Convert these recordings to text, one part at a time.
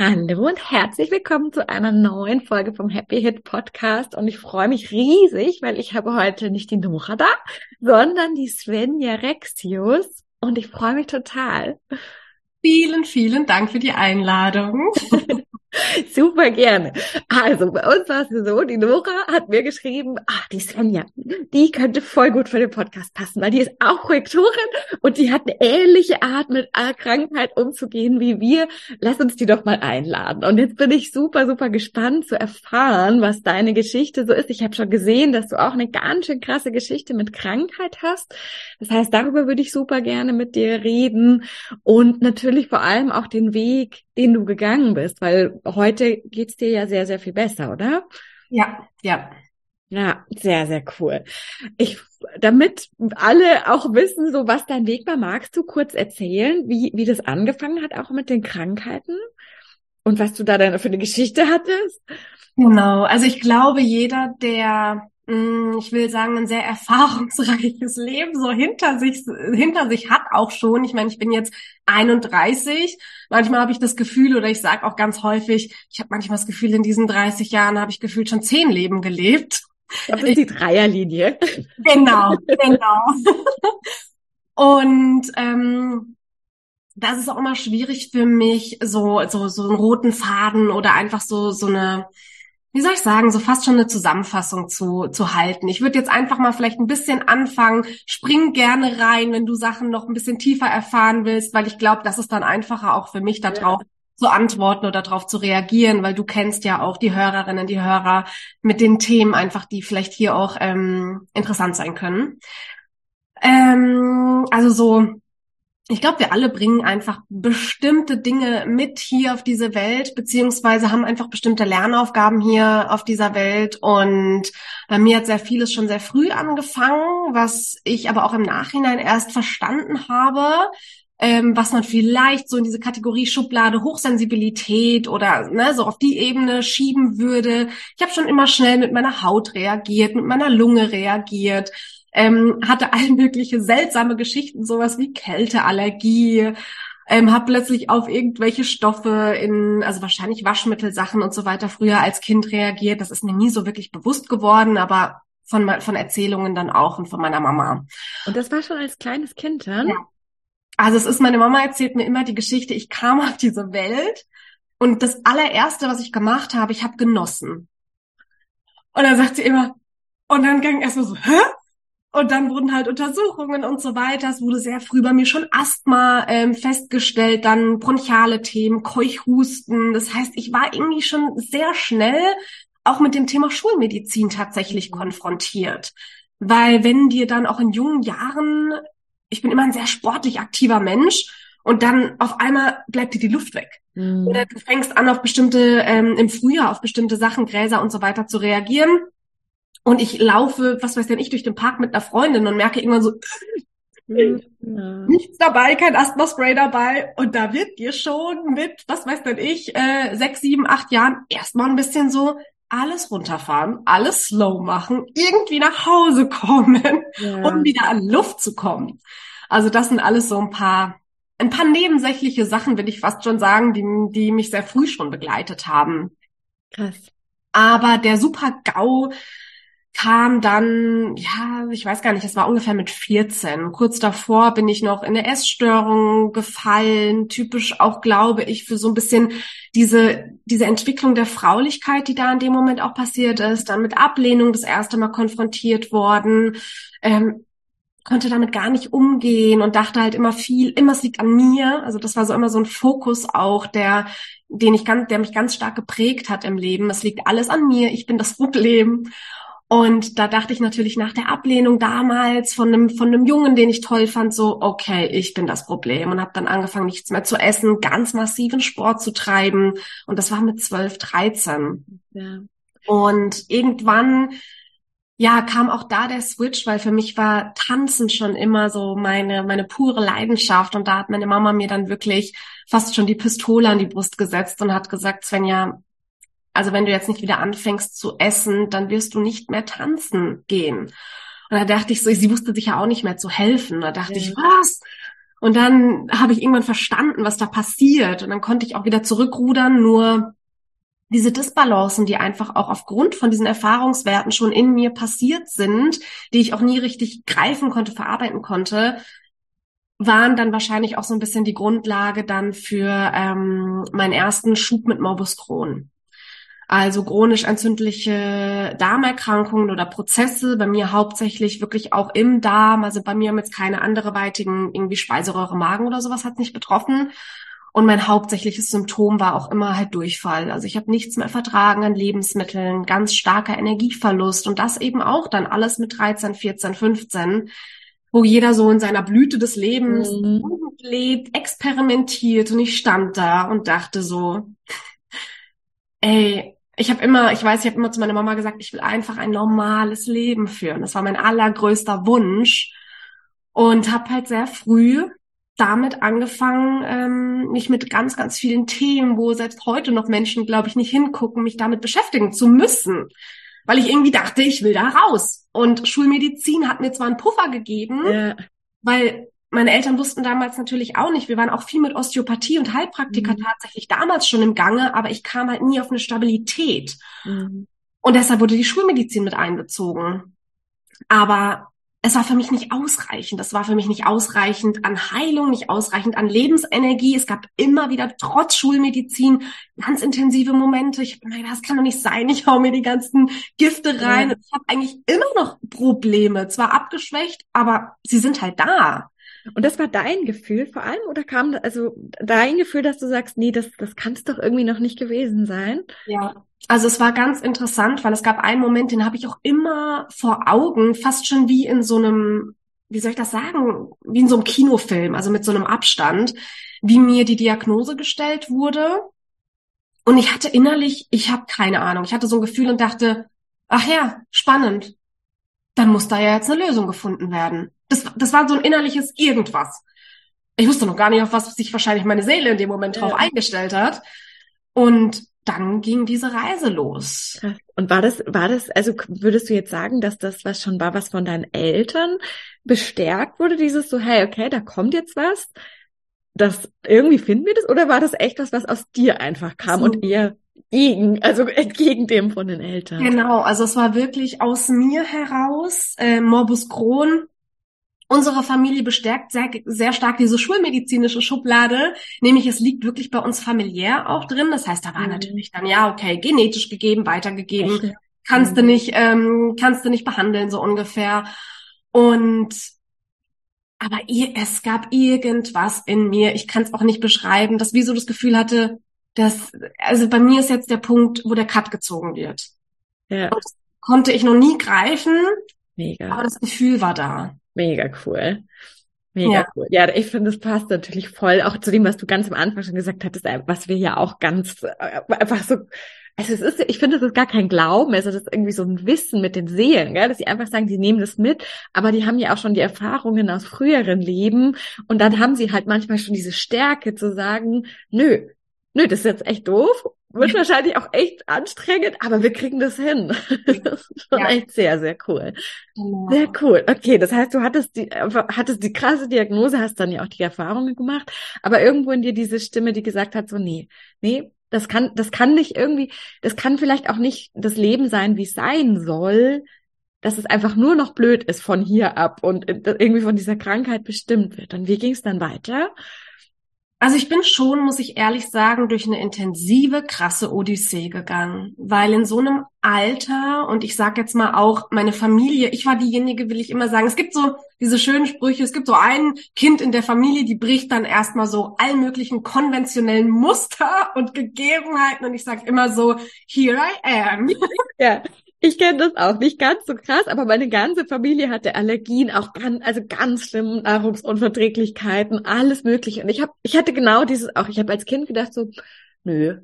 Hallo und herzlich willkommen zu einer neuen Folge vom Happy Hit Podcast. Und ich freue mich riesig, weil ich habe heute nicht die Nora da, sondern die Svenja Rexius. Und ich freue mich total. Vielen, vielen Dank für die Einladung. Super gerne. Also bei uns war es so, die Nora hat mir geschrieben, ach, die Svenja, die könnte voll gut für den Podcast passen, weil die ist auch Korrektorin und die hat eine ähnliche Art mit Krankheit umzugehen wie wir. Lass uns die doch mal einladen. Und jetzt bin ich super, super gespannt zu erfahren, was deine Geschichte so ist. Ich habe schon gesehen, dass du auch eine ganz schön krasse Geschichte mit Krankheit hast. Das heißt, darüber würde ich super gerne mit dir reden und natürlich vor allem auch den Weg, den du gegangen bist, weil heute geht's dir ja sehr, sehr viel besser, oder? Ja, ja. Ja, sehr, sehr cool. Ich, damit alle auch wissen, so was dein Weg war, magst du kurz erzählen, wie, wie das angefangen hat, auch mit den Krankheiten? Und was du da dann für eine Geschichte hattest? Genau. Also ich glaube, jeder, der ich will sagen, ein sehr erfahrungsreiches Leben so hinter sich, hinter sich hat auch schon. Ich meine, ich bin jetzt 31. Manchmal habe ich das Gefühl, oder ich sage auch ganz häufig, ich habe manchmal das Gefühl, in diesen 30 Jahren habe ich gefühlt schon zehn Leben gelebt. Das ist die Dreierlinie. Genau, genau. Und ähm, das ist auch immer schwierig für mich, so, so, so einen roten Faden oder einfach so, so eine, wie soll ich sagen, so fast schon eine Zusammenfassung zu, zu halten. Ich würde jetzt einfach mal vielleicht ein bisschen anfangen. Spring gerne rein, wenn du Sachen noch ein bisschen tiefer erfahren willst, weil ich glaube, das ist dann einfacher auch für mich darauf ja. zu antworten oder darauf zu reagieren, weil du kennst ja auch die Hörerinnen, die Hörer mit den Themen einfach, die vielleicht hier auch ähm, interessant sein können. Ähm, also so ich glaube, wir alle bringen einfach bestimmte Dinge mit hier auf diese Welt, beziehungsweise haben einfach bestimmte Lernaufgaben hier auf dieser Welt. Und bei mir hat sehr vieles schon sehr früh angefangen, was ich aber auch im Nachhinein erst verstanden habe, ähm, was man vielleicht so in diese Kategorie Schublade Hochsensibilität oder ne, so auf die Ebene schieben würde. Ich habe schon immer schnell mit meiner Haut reagiert, mit meiner Lunge reagiert ähm, hatte all mögliche seltsame Geschichten, sowas wie Kälteallergie, ähm, habe plötzlich auf irgendwelche Stoffe in, also wahrscheinlich Waschmittelsachen und so weiter früher als Kind reagiert. Das ist mir nie so wirklich bewusst geworden, aber von, von Erzählungen dann auch und von meiner Mama. Und das war schon als kleines Kind, dann? Ja. Also es ist, meine Mama erzählt mir immer die Geschichte, ich kam auf diese Welt und das allererste, was ich gemacht habe, ich habe genossen. Und dann sagt sie immer, und dann ging erstmal so, hä? Und dann wurden halt Untersuchungen und so weiter. Es wurde sehr früh bei mir schon Asthma ähm, festgestellt, dann bronchiale Themen, Keuchhusten. Das heißt, ich war irgendwie schon sehr schnell auch mit dem Thema Schulmedizin tatsächlich mhm. konfrontiert. Weil wenn dir dann auch in jungen Jahren, ich bin immer ein sehr sportlich aktiver Mensch, und dann auf einmal bleibt dir die Luft weg. Mhm. Oder du fängst an, auf bestimmte, ähm, im Frühjahr auf bestimmte Sachen, Gräser und so weiter zu reagieren und ich laufe, was weiß denn ich, durch den Park mit einer Freundin und merke irgendwann so, ja. nichts dabei, kein Asthma-Spray dabei. Und da wird dir schon mit, was weiß denn ich, äh, sechs, sieben, acht Jahren erstmal ein bisschen so alles runterfahren, alles slow machen, irgendwie nach Hause kommen, ja. um wieder an Luft zu kommen. Also das sind alles so ein paar, ein paar nebensächliche Sachen, will ich fast schon sagen, die, die mich sehr früh schon begleitet haben. Krass. Aber der super GAU kam dann, ja, ich weiß gar nicht, es war ungefähr mit 14. Kurz davor bin ich noch in eine Essstörung gefallen, typisch auch, glaube ich, für so ein bisschen diese, diese Entwicklung der Fraulichkeit, die da in dem Moment auch passiert ist, dann mit Ablehnung das erste Mal konfrontiert worden, ähm, konnte damit gar nicht umgehen und dachte halt immer viel, immer es liegt an mir. Also das war so immer so ein Fokus auch, der, den ich ganz, der mich ganz stark geprägt hat im Leben. Es liegt alles an mir, ich bin das Problem. Und da dachte ich natürlich nach der Ablehnung damals von einem, von einem Jungen, den ich toll fand, so, okay, ich bin das Problem und habe dann angefangen, nichts mehr zu essen, ganz massiven Sport zu treiben. Und das war mit 12, 13. Ja. Und irgendwann, ja, kam auch da der Switch, weil für mich war Tanzen schon immer so meine, meine pure Leidenschaft. Und da hat meine Mama mir dann wirklich fast schon die Pistole an die Brust gesetzt und hat gesagt, Svenja, also wenn du jetzt nicht wieder anfängst zu essen, dann wirst du nicht mehr tanzen gehen. Und da dachte ich so, sie wusste sich ja auch nicht mehr zu helfen. Da dachte ja. ich, was? Und dann habe ich irgendwann verstanden, was da passiert. Und dann konnte ich auch wieder zurückrudern. Nur diese Disbalancen, die einfach auch aufgrund von diesen Erfahrungswerten schon in mir passiert sind, die ich auch nie richtig greifen konnte, verarbeiten konnte, waren dann wahrscheinlich auch so ein bisschen die Grundlage dann für ähm, meinen ersten Schub mit Morbus Crohn. Also chronisch entzündliche Darmerkrankungen oder Prozesse, bei mir hauptsächlich wirklich auch im Darm. Also bei mir haben jetzt keine andere weitigen irgendwie Speiseröhre, Magen oder sowas hat nicht betroffen. Und mein hauptsächliches Symptom war auch immer halt Durchfall. Also ich habe nichts mehr vertragen an Lebensmitteln, ganz starker Energieverlust und das eben auch dann alles mit 13, 14, 15, wo jeder so in seiner Blüte des Lebens mhm. lebt, experimentiert und ich stand da und dachte so, ey, ich habe immer, ich weiß, ich habe immer zu meiner Mama gesagt, ich will einfach ein normales Leben führen. Das war mein allergrößter Wunsch und habe halt sehr früh damit angefangen, ähm, mich mit ganz, ganz vielen Themen, wo selbst heute noch Menschen, glaube ich, nicht hingucken, mich damit beschäftigen zu müssen, weil ich irgendwie dachte, ich will da raus. Und Schulmedizin hat mir zwar einen Puffer gegeben, ja. weil meine Eltern wussten damals natürlich auch nicht. Wir waren auch viel mit Osteopathie und Heilpraktika mhm. tatsächlich damals schon im Gange, aber ich kam halt nie auf eine Stabilität. Mhm. Und deshalb wurde die Schulmedizin mit einbezogen. Aber es war für mich nicht ausreichend. Es war für mich nicht ausreichend an Heilung, nicht ausreichend an Lebensenergie. Es gab immer wieder trotz Schulmedizin ganz intensive Momente. Ich habe mir gedacht, das kann doch nicht sein. Ich hau mir die ganzen Gifte rein. Ja. Ich habe eigentlich immer noch Probleme. Zwar abgeschwächt, aber sie sind halt da. Und das war dein Gefühl vor allem oder kam also dein Gefühl, dass du sagst, nee, das, das kann es doch irgendwie noch nicht gewesen sein? Ja, also es war ganz interessant, weil es gab einen Moment, den habe ich auch immer vor Augen, fast schon wie in so einem, wie soll ich das sagen, wie in so einem Kinofilm, also mit so einem Abstand, wie mir die Diagnose gestellt wurde. Und ich hatte innerlich, ich habe keine Ahnung, ich hatte so ein Gefühl und dachte, ach ja, spannend. Dann muss da ja jetzt eine Lösung gefunden werden. Das, das war so ein innerliches Irgendwas. Ich wusste noch gar nicht, auf was sich wahrscheinlich meine Seele in dem Moment drauf eingestellt hat. Und dann ging diese Reise los. Und war das, war das, also würdest du jetzt sagen, dass das was schon war, was von deinen Eltern bestärkt wurde, dieses so, hey, okay, da kommt jetzt was, das irgendwie finden wir das, oder war das echt was, was aus dir einfach kam so. und eher gegen, also entgegen dem von den Eltern? Genau, also es war wirklich aus mir heraus, äh, Morbus Crohn, Unsere Familie bestärkt sehr, sehr stark diese schulmedizinische Schublade, nämlich es liegt wirklich bei uns familiär auch drin. Das heißt, da war mhm. natürlich dann, ja, okay, genetisch gegeben, weitergegeben, Echt? kannst mhm. du nicht, ähm, kannst du nicht behandeln, so ungefähr. Und aber ihr, es gab irgendwas in mir, ich kann es auch nicht beschreiben, dass wie so das Gefühl hatte, dass, also bei mir ist jetzt der Punkt, wo der Cut gezogen wird. Ja. Und das konnte ich noch nie greifen, Mega. aber das Gefühl war da. Mega cool. Mega ja. cool. Ja, ich finde, es passt natürlich voll auch zu dem, was du ganz am Anfang schon gesagt hattest, äh, was wir ja auch ganz äh, einfach so also es ist, ich finde, es ist gar kein Glauben, also das ist irgendwie so ein Wissen mit den Seelen, gell? dass sie einfach sagen, die nehmen das mit, aber die haben ja auch schon die Erfahrungen aus früheren Leben und dann haben sie halt manchmal schon diese Stärke zu sagen, nö, nö, das ist jetzt echt doof wird wahrscheinlich auch echt anstrengend, aber wir kriegen das hin. das ist schon ja. echt sehr, sehr cool. Genau. Sehr cool. Okay, das heißt, du hattest die, hattest die krasse Diagnose, hast dann ja auch die Erfahrungen gemacht, aber irgendwo in dir diese Stimme, die gesagt hat, so, nee, nee, das kann, das kann nicht irgendwie, das kann vielleicht auch nicht das Leben sein, wie es sein soll. dass es einfach nur noch blöd ist von hier ab und irgendwie von dieser Krankheit bestimmt wird. Und wie ging es dann weiter? Also ich bin schon, muss ich ehrlich sagen, durch eine intensive, krasse Odyssee gegangen, weil in so einem Alter und ich sage jetzt mal auch meine Familie, ich war diejenige, will ich immer sagen, es gibt so diese schönen Sprüche, es gibt so ein Kind in der Familie, die bricht dann erstmal so allen möglichen konventionellen Muster und Gegebenheiten. Und ich sage immer so, here I am. Ja, ich kenne das auch nicht ganz so krass, aber meine ganze Familie hatte Allergien, auch ganz, also ganz schlimme Nahrungsunverträglichkeiten, alles mögliche. Und ich habe, ich hatte genau dieses auch. Ich habe als Kind gedacht so, nö,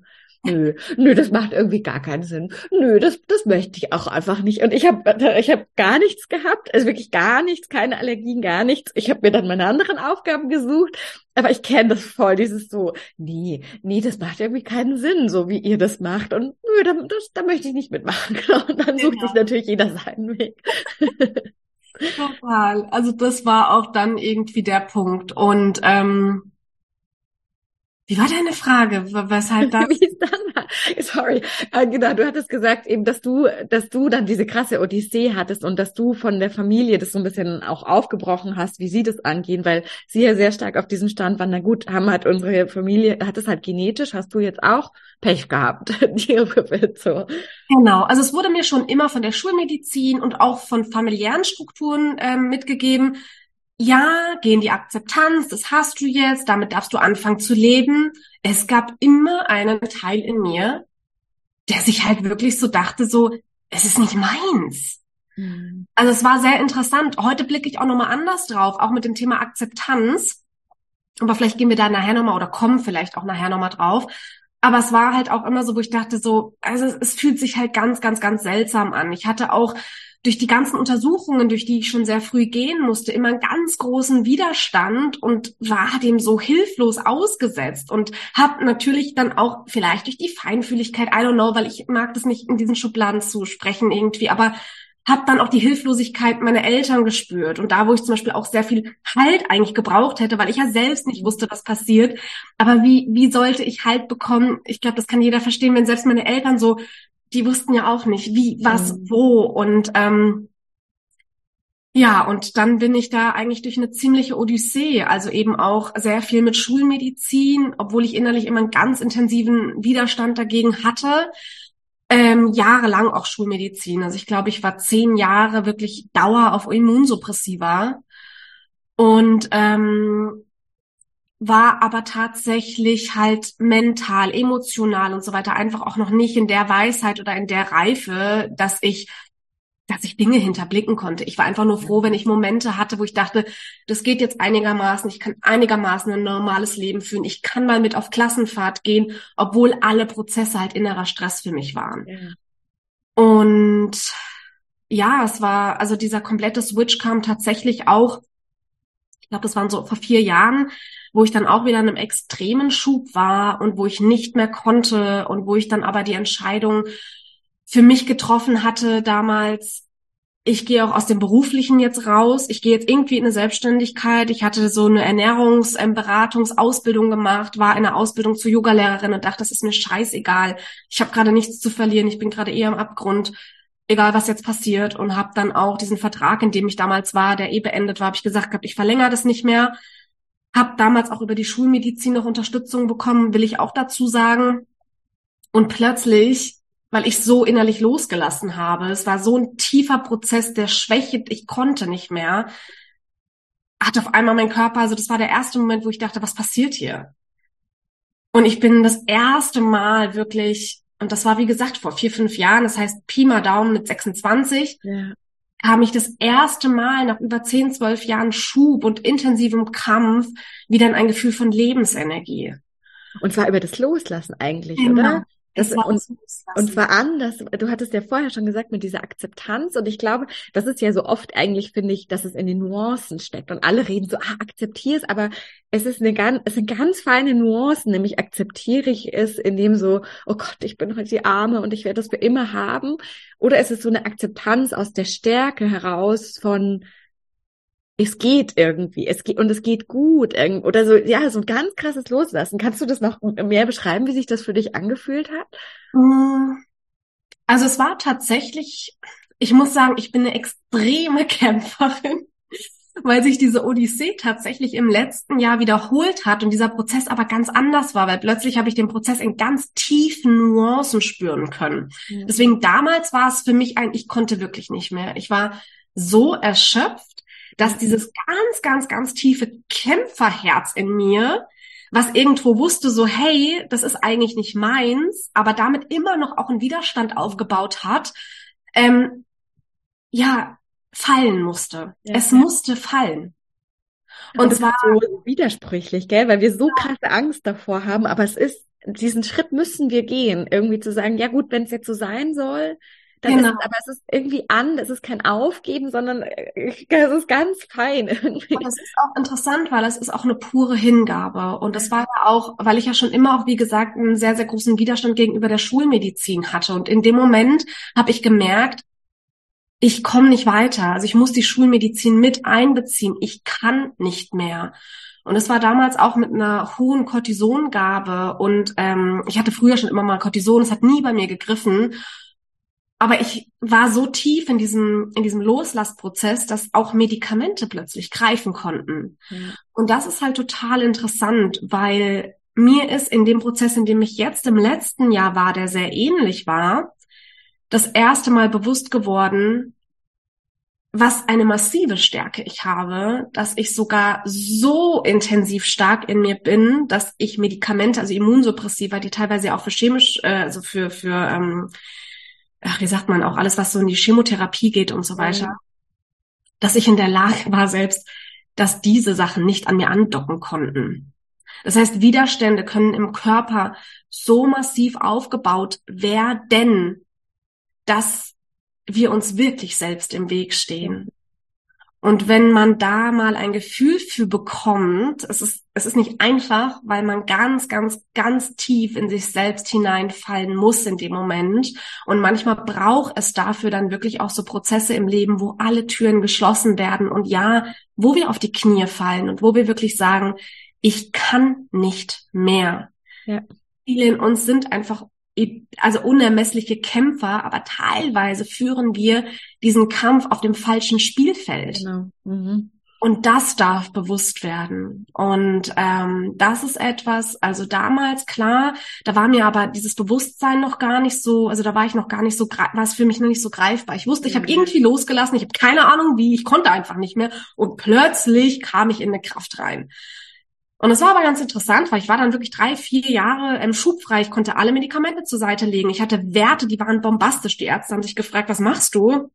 nö, nö, das macht irgendwie gar keinen Sinn. Nö, das, das möchte ich auch einfach nicht. Und ich habe ich hab gar nichts gehabt, also wirklich gar nichts, keine Allergien, gar nichts. Ich habe mir dann meine anderen Aufgaben gesucht, aber ich kenne das voll, dieses so, nee, nee, das macht irgendwie keinen Sinn, so wie ihr das macht. Und nö, da, das, da möchte ich nicht mitmachen. Und dann sucht genau. sich natürlich jeder seinen Weg. Total. Also das war auch dann irgendwie der Punkt. Und ähm, wie war deine Frage? Weshalb da? Wie es dann? Sorry, äh, genau. Du hattest gesagt eben, dass du, dass du dann diese krasse Odyssee hattest und dass du von der Familie das so ein bisschen auch aufgebrochen hast, wie sie das angehen, weil sie ja sehr stark auf diesem Stand waren. Na gut, haben halt unsere Familie, hat es halt genetisch. Hast du jetzt auch Pech gehabt? so. Genau. Also es wurde mir schon immer von der Schulmedizin und auch von familiären Strukturen ähm, mitgegeben ja, geh in die Akzeptanz, das hast du jetzt, damit darfst du anfangen zu leben. Es gab immer einen Teil in mir, der sich halt wirklich so dachte, so, es ist nicht meins. Mhm. Also es war sehr interessant. Heute blicke ich auch nochmal anders drauf, auch mit dem Thema Akzeptanz. Aber vielleicht gehen wir da nachher nochmal oder kommen vielleicht auch nachher nochmal drauf. Aber es war halt auch immer so, wo ich dachte so, also es, es fühlt sich halt ganz, ganz, ganz seltsam an. Ich hatte auch durch die ganzen Untersuchungen, durch die ich schon sehr früh gehen musste, immer einen ganz großen Widerstand und war dem so hilflos ausgesetzt und habe natürlich dann auch vielleicht durch die Feinfühligkeit, I don't know, weil ich mag das nicht in diesen Schubladen zu sprechen irgendwie, aber habe dann auch die Hilflosigkeit meiner Eltern gespürt und da, wo ich zum Beispiel auch sehr viel Halt eigentlich gebraucht hätte, weil ich ja selbst nicht wusste, was passiert. Aber wie wie sollte ich Halt bekommen? Ich glaube, das kann jeder verstehen, wenn selbst meine Eltern so die wussten ja auch nicht, wie, was, mhm. wo. Und ähm, ja, und dann bin ich da eigentlich durch eine ziemliche Odyssee, also eben auch sehr viel mit Schulmedizin, obwohl ich innerlich immer einen ganz intensiven Widerstand dagegen hatte. Ähm, jahrelang auch Schulmedizin. Also ich glaube, ich war zehn Jahre wirklich Dauer auf Immunsuppressiva. Und ähm, war aber tatsächlich halt mental, emotional und so weiter einfach auch noch nicht in der Weisheit oder in der Reife, dass ich dass ich Dinge hinterblicken konnte. Ich war einfach nur froh, wenn ich Momente hatte, wo ich dachte, das geht jetzt einigermaßen, ich kann einigermaßen ein normales Leben führen, ich kann mal mit auf Klassenfahrt gehen, obwohl alle Prozesse halt innerer Stress für mich waren. Ja. Und ja, es war, also dieser komplette Switch kam tatsächlich auch, ich glaube, das waren so vor vier Jahren, wo ich dann auch wieder in einem extremen Schub war und wo ich nicht mehr konnte und wo ich dann aber die Entscheidung für mich getroffen hatte damals, ich gehe auch aus dem Beruflichen jetzt raus, ich gehe jetzt irgendwie in eine Selbstständigkeit. Ich hatte so eine Ernährungsberatungsausbildung gemacht, war in einer Ausbildung zur Yogalehrerin und dachte, das ist mir scheißegal. Ich habe gerade nichts zu verlieren, ich bin gerade eher am Abgrund, egal was jetzt passiert und habe dann auch diesen Vertrag, in dem ich damals war, der eh beendet war, habe ich gesagt gehabt, ich verlängere das nicht mehr hab damals auch über die Schulmedizin noch Unterstützung bekommen, will ich auch dazu sagen. Und plötzlich, weil ich so innerlich losgelassen habe, es war so ein tiefer Prozess der Schwäche, ich konnte nicht mehr, hat auf einmal mein Körper, also das war der erste Moment, wo ich dachte, was passiert hier? Und ich bin das erste Mal wirklich, und das war wie gesagt vor vier, fünf Jahren, das heißt Pi mal Daumen mit 26, ja kam ich das erste Mal nach über zehn, zwölf Jahren Schub und intensivem Kampf wieder in ein Gefühl von Lebensenergie. Und zwar über das Loslassen eigentlich, genau. oder? Das, und, und zwar anders. Du hattest ja vorher schon gesagt mit dieser Akzeptanz und ich glaube, das ist ja so oft eigentlich, finde ich, dass es in den Nuancen steckt und alle reden so, ah, akzeptier es, aber es ist eine ganz, es sind ganz feine Nuancen, nämlich akzeptiere ich es, indem so, oh Gott, ich bin heute die Arme und ich werde das für immer haben, oder ist es so eine Akzeptanz aus der Stärke heraus von, es geht irgendwie, es geht und es geht gut oder so, ja, so ein ganz krasses Loslassen. Kannst du das noch mehr beschreiben, wie sich das für dich angefühlt hat? Mm. Also es war tatsächlich, ich muss sagen, ich bin eine extreme Kämpferin weil sich diese Odyssee tatsächlich im letzten Jahr wiederholt hat und dieser Prozess aber ganz anders war, weil plötzlich habe ich den Prozess in ganz tiefen Nuancen spüren können. Mhm. Deswegen damals war es für mich ein, ich konnte wirklich nicht mehr. Ich war so erschöpft, dass dieses ganz, ganz, ganz tiefe Kämpferherz in mir, was irgendwo wusste, so, hey, das ist eigentlich nicht meins, aber damit immer noch auch einen Widerstand aufgebaut hat, ähm, ja, fallen musste. Ja, es ja. musste fallen. Und es war so widersprüchlich, gell, weil wir so krasse Angst davor haben, aber es ist, diesen Schritt müssen wir gehen, irgendwie zu sagen, ja gut, wenn es jetzt so sein soll, dann genau. ist aber es ist irgendwie an, es ist kein Aufgeben, sondern äh, es ist ganz fein irgendwie. Und das ist auch interessant, weil es ist auch eine pure Hingabe. Und das war ja auch, weil ich ja schon immer auch, wie gesagt, einen sehr, sehr großen Widerstand gegenüber der Schulmedizin hatte. Und in dem Moment habe ich gemerkt, ich komme nicht weiter. Also ich muss die Schulmedizin mit einbeziehen. Ich kann nicht mehr. Und es war damals auch mit einer hohen Cortisongabe. Und ähm, ich hatte früher schon immer mal Cortison. Es hat nie bei mir gegriffen. Aber ich war so tief in diesem, in diesem Loslassprozess, dass auch Medikamente plötzlich greifen konnten. Ja. Und das ist halt total interessant, weil mir ist in dem Prozess, in dem ich jetzt im letzten Jahr war, der sehr ähnlich war, das erste Mal bewusst geworden, was eine massive Stärke ich habe, dass ich sogar so intensiv stark in mir bin, dass ich Medikamente, also Immunsuppressiva, die teilweise auch für chemisch, äh, also für für ähm, ach, wie sagt man auch alles, was so in die Chemotherapie geht und so weiter, mhm. dass ich in der Lage war selbst, dass diese Sachen nicht an mir andocken konnten. Das heißt, Widerstände können im Körper so massiv aufgebaut werden, dass wir uns wirklich selbst im Weg stehen. Und wenn man da mal ein Gefühl für bekommt, es ist, es ist nicht einfach, weil man ganz, ganz, ganz tief in sich selbst hineinfallen muss in dem Moment. Und manchmal braucht es dafür dann wirklich auch so Prozesse im Leben, wo alle Türen geschlossen werden und ja, wo wir auf die Knie fallen und wo wir wirklich sagen, ich kann nicht mehr. Ja. Viele in uns sind einfach also unermessliche Kämpfer, aber teilweise führen wir diesen Kampf auf dem falschen Spielfeld. Genau. Mhm. Und das darf bewusst werden. Und ähm, das ist etwas, also damals, klar, da war mir aber dieses Bewusstsein noch gar nicht so, also da war ich noch gar nicht so, war es für mich noch nicht so greifbar. Ich wusste, ich habe mhm. irgendwie losgelassen, ich habe keine Ahnung wie, ich konnte einfach nicht mehr. Und plötzlich kam ich in eine Kraft rein. Und es war aber ganz interessant, weil ich war dann wirklich drei, vier Jahre ähm, schubfrei. Ich konnte alle Medikamente zur Seite legen. Ich hatte Werte, die waren bombastisch. Die Ärzte haben sich gefragt, was machst du?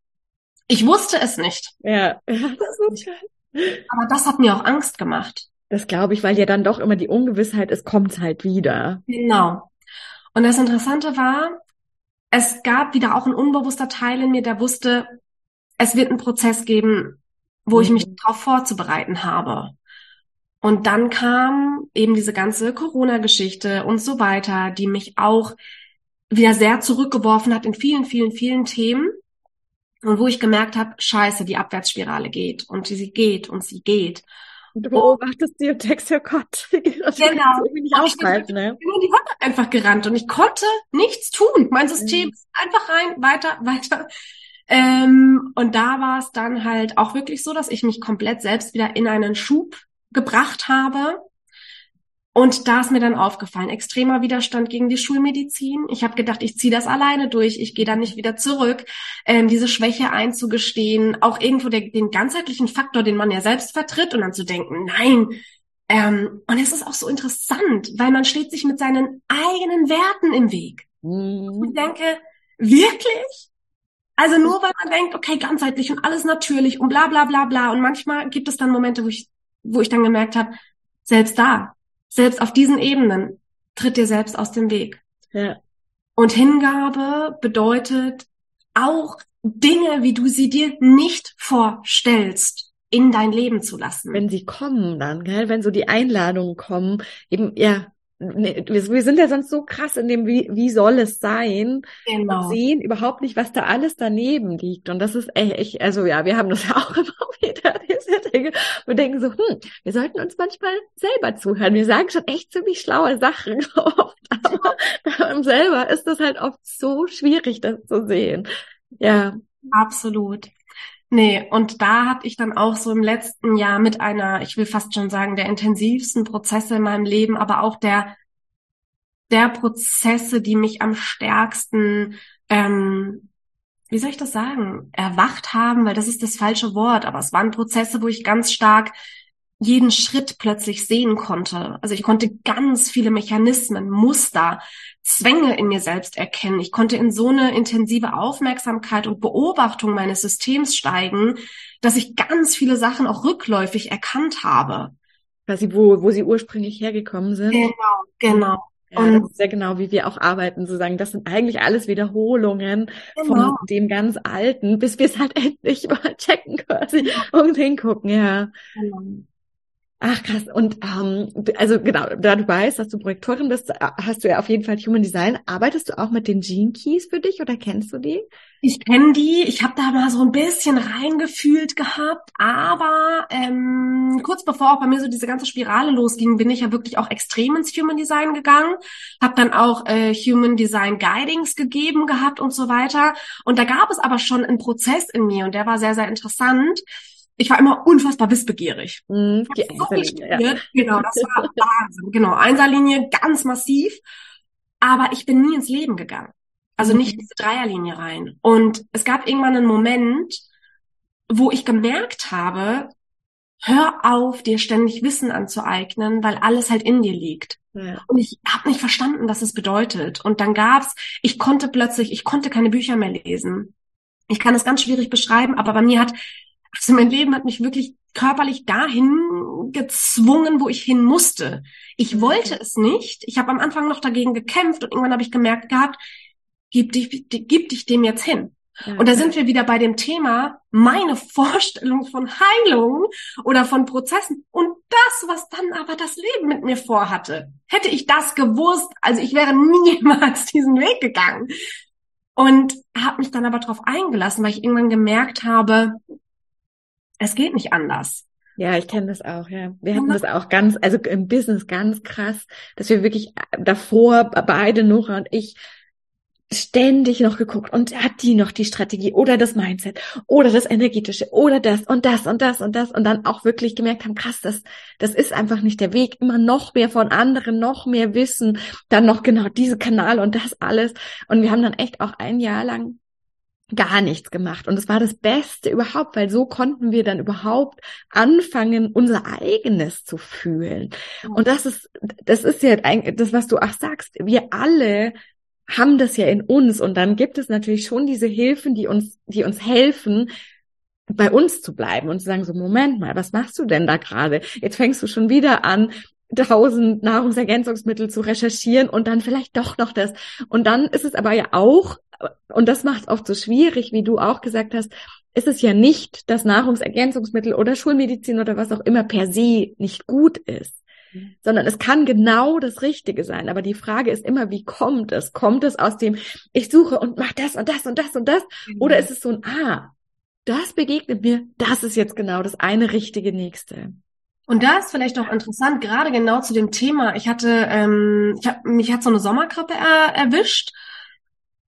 Ich wusste es nicht. Ja. Aber das hat mir auch Angst gemacht. Das glaube ich, weil ja dann doch immer die Ungewissheit ist, kommt halt wieder. Genau. Und das Interessante war, es gab wieder auch ein unbewusster Teil in mir, der wusste, es wird einen Prozess geben, wo mhm. ich mich darauf vorzubereiten habe. Und dann kam eben diese ganze Corona-Geschichte und so weiter, die mich auch wieder sehr zurückgeworfen hat in vielen, vielen, vielen Themen. Und wo ich gemerkt habe, scheiße, die Abwärtsspirale geht und sie geht und sie geht. Und du beobachtest die und denkst, oh Gott, das genau. nicht aufhalten, ne? Ich bin in die Wand einfach gerannt und ich konnte nichts tun. Mein System mhm. ist einfach rein, weiter, weiter. Ähm, und da war es dann halt auch wirklich so, dass ich mich komplett selbst wieder in einen Schub gebracht habe. Und da ist mir dann aufgefallen, extremer Widerstand gegen die Schulmedizin. Ich habe gedacht, ich ziehe das alleine durch, ich gehe da nicht wieder zurück. Ähm, diese Schwäche einzugestehen, auch irgendwo der, den ganzheitlichen Faktor, den man ja selbst vertritt und dann zu denken, nein. Ähm, und es ist auch so interessant, weil man steht sich mit seinen eigenen Werten im Weg. Mhm. Ich denke, wirklich? Also nur weil man denkt, okay, ganzheitlich und alles natürlich und bla bla bla bla. Und manchmal gibt es dann Momente, wo ich wo ich dann gemerkt habe, selbst da, selbst auf diesen Ebenen tritt dir selbst aus dem Weg. Ja. Und Hingabe bedeutet auch Dinge, wie du sie dir nicht vorstellst, in dein Leben zu lassen. Wenn sie kommen dann, gell? wenn so die Einladungen kommen, eben, ja, wir sind ja sonst so krass in dem, wie, wie soll es sein? Genau. Und sehen überhaupt nicht, was da alles daneben liegt. Und das ist echt, also ja, wir haben das ja auch immer wieder, diese Dinge. Wir denken so, hm, wir sollten uns manchmal selber zuhören. Wir sagen schon echt ziemlich schlaue Sachen oft, aber uns selber ist das halt oft so schwierig, das zu sehen. Ja, Absolut. Nee, und da hatte ich dann auch so im letzten Jahr mit einer, ich will fast schon sagen, der intensivsten Prozesse in meinem Leben, aber auch der, der Prozesse, die mich am stärksten, ähm, wie soll ich das sagen, erwacht haben, weil das ist das falsche Wort, aber es waren Prozesse, wo ich ganz stark jeden Schritt plötzlich sehen konnte. Also ich konnte ganz viele Mechanismen, Muster, Zwänge in mir selbst erkennen. Ich konnte in so eine intensive Aufmerksamkeit und Beobachtung meines Systems steigen, dass ich ganz viele Sachen auch rückläufig erkannt habe. Quasi, wo, wo sie ursprünglich hergekommen sind. Genau, genau. Ja, und das ist ja genau, wie wir auch arbeiten, zu sagen, das sind eigentlich alles Wiederholungen genau. von dem ganz Alten, bis wir es halt endlich mal checken quasi und hingucken, ja. Genau. Ach krass. Und ähm, also genau, da du weißt, dass du Projektorin bist, äh, hast du ja auf jeden Fall Human Design. Arbeitest du auch mit den Gene Keys für dich oder kennst du die? Ich kenne die. Ich habe da mal so ein bisschen reingefühlt gehabt, aber ähm, kurz bevor auch bei mir so diese ganze Spirale losging, bin ich ja wirklich auch extrem ins Human Design gegangen. Habe dann auch äh, Human Design Guidings gegeben gehabt und so weiter. Und da gab es aber schon einen Prozess in mir und der war sehr sehr interessant ich war immer unfassbar wissbegierig. Mm, die so ja. Genau, das war Wahnsinn. Genau, Einserlinie ganz massiv. Aber ich bin nie ins Leben gegangen. Also nicht mhm. diese Dreierlinie rein. Und es gab irgendwann einen Moment, wo ich gemerkt habe, hör auf, dir ständig Wissen anzueignen, weil alles halt in dir liegt. Ja. Und ich habe nicht verstanden, was es bedeutet. Und dann gab's, ich konnte plötzlich, ich konnte keine Bücher mehr lesen. Ich kann es ganz schwierig beschreiben, aber bei mir hat also mein Leben hat mich wirklich körperlich dahin gezwungen, wo ich hin musste. Ich wollte es nicht. Ich habe am Anfang noch dagegen gekämpft und irgendwann habe ich gemerkt gehabt, gib dich, gib dich dem jetzt hin. Und da sind wir wieder bei dem Thema, meine Vorstellung von Heilung oder von Prozessen und das, was dann aber das Leben mit mir vorhatte. Hätte ich das gewusst, also ich wäre niemals diesen Weg gegangen. Und habe mich dann aber darauf eingelassen, weil ich irgendwann gemerkt habe, es geht nicht anders. Ja, ich kenne das auch, ja. Wir hatten das auch ganz, also im Business ganz krass, dass wir wirklich davor, beide, Nora und ich, ständig noch geguckt. Und hat die noch die Strategie oder das Mindset oder das energetische oder das und das und das und das? Und dann auch wirklich gemerkt haben, krass, das, das ist einfach nicht der Weg, immer noch mehr von anderen, noch mehr Wissen, dann noch genau diese Kanal und das alles. Und wir haben dann echt auch ein Jahr lang gar nichts gemacht. Und es war das Beste überhaupt, weil so konnten wir dann überhaupt anfangen, unser eigenes zu fühlen. Und das ist, das ist ja eigentlich das, was du auch sagst. Wir alle haben das ja in uns. Und dann gibt es natürlich schon diese Hilfen, die uns, die uns helfen, bei uns zu bleiben und zu sagen, so, Moment mal, was machst du denn da gerade? Jetzt fängst du schon wieder an, tausend Nahrungsergänzungsmittel zu recherchieren und dann vielleicht doch noch das. Und dann ist es aber ja auch und das macht es oft so schwierig, wie du auch gesagt hast, ist es ja nicht, dass Nahrungsergänzungsmittel oder Schulmedizin oder was auch immer per se nicht gut ist, mhm. sondern es kann genau das Richtige sein. Aber die Frage ist immer, wie kommt es? Kommt es aus dem, ich suche und mach das und das und das und das? Mhm. Oder ist es so ein, ah, das begegnet mir, das ist jetzt genau das eine richtige nächste. Und da ist vielleicht auch interessant, gerade genau zu dem Thema. Ich hatte, ähm, ich hab, mich hat so eine Sommergrippe er, erwischt